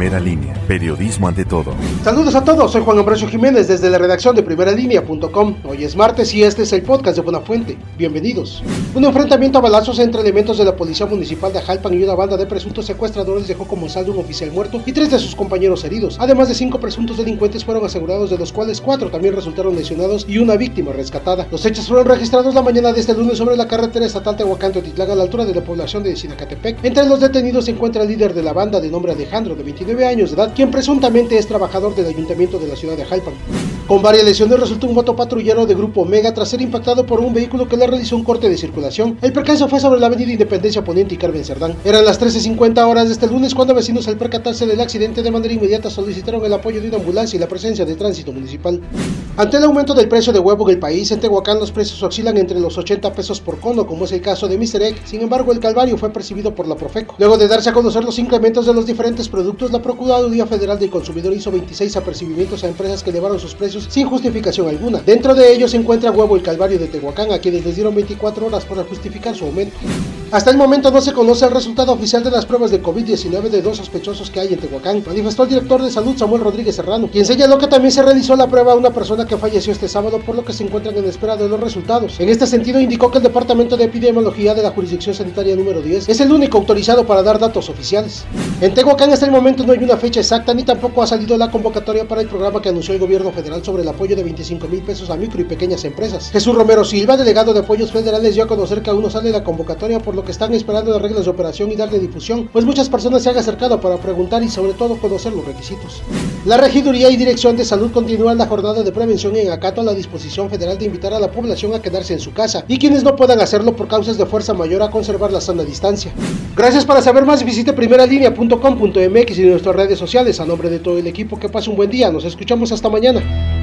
Primera línea, periodismo ante todo. Saludos a todos, soy Juan Ambrosio Jiménez desde la redacción de primeralínea.com. Hoy es martes y este es el podcast de Buena Fuente. Bienvenidos. Un enfrentamiento a balazos entre elementos de la Policía Municipal de Jalpan y una banda de presuntos secuestradores dejó como saldo un oficial muerto y tres de sus compañeros heridos. Además de cinco presuntos delincuentes fueron asegurados, de los cuales cuatro también resultaron lesionados y una víctima rescatada. Los hechos fueron registrados la mañana de este lunes sobre la carretera estatal Tehuacán-Totitlán a la altura de la población de Sinacatepec. Entre los detenidos se encuentra el líder de la banda de nombre Alejandro, de 29 años de edad, quien presuntamente es trabajador del ayuntamiento de la ciudad de Jalpan. Con varias lesiones resultó un motopatrullero de Grupo Omega tras ser impactado por un vehículo que le realizó un corte de circulación. El percance fue sobre la avenida Independencia Poniente y Carmen Cerdán. Eran las 13.50 horas de este lunes cuando vecinos al percatarse del accidente de manera inmediata solicitaron el apoyo de una ambulancia y la presencia de tránsito municipal. Ante el aumento del precio de huevo en el país, en Tehuacán los precios oscilan entre los 80 pesos por cono, como es el caso de Mr. Egg. Sin embargo, el calvario fue percibido por la Profeco. Luego de darse a conocer los incrementos de los diferentes productos, la Procuraduría Federal del Consumidor hizo 26 apercibimientos a empresas que elevaron sus precios sin justificación alguna. Dentro de ellos se encuentra Huevo el Calvario de Tehuacán, a quienes les dieron 24 horas para justificar su aumento. Hasta el momento no se conoce el resultado oficial de las pruebas de COVID-19 de dos sospechosos que hay en Tehuacán, manifestó el director de salud Samuel Rodríguez Serrano, quien señaló que también se realizó la prueba a una persona que falleció este sábado, por lo que se encuentran en espera de los resultados. En este sentido, indicó que el Departamento de Epidemiología de la Jurisdicción Sanitaria número 10 es el único autorizado para dar datos oficiales. En Tehuacán hasta el momento no hay una fecha exacta ni tampoco ha salido la convocatoria para el programa que anunció el gobierno federal sobre el apoyo de 25 mil pesos a micro y pequeñas empresas. Jesús Romero Silva, delegado de apoyos federales, dio a conocer que aún no sale la convocatoria, por lo que están esperando las reglas de operación y darle difusión, pues muchas personas se han acercado para preguntar y sobre todo conocer los requisitos. La Regiduría y Dirección de Salud continúan la jornada de prevención en acato a la disposición federal de invitar a la población a quedarse en su casa y quienes no puedan hacerlo por causas de fuerza mayor a conservar la sana distancia. Gracias para saber más visite primeralinea.com.mx y nuestras redes sociales. A nombre de todo el equipo que pase un buen día. Nos escuchamos hasta mañana.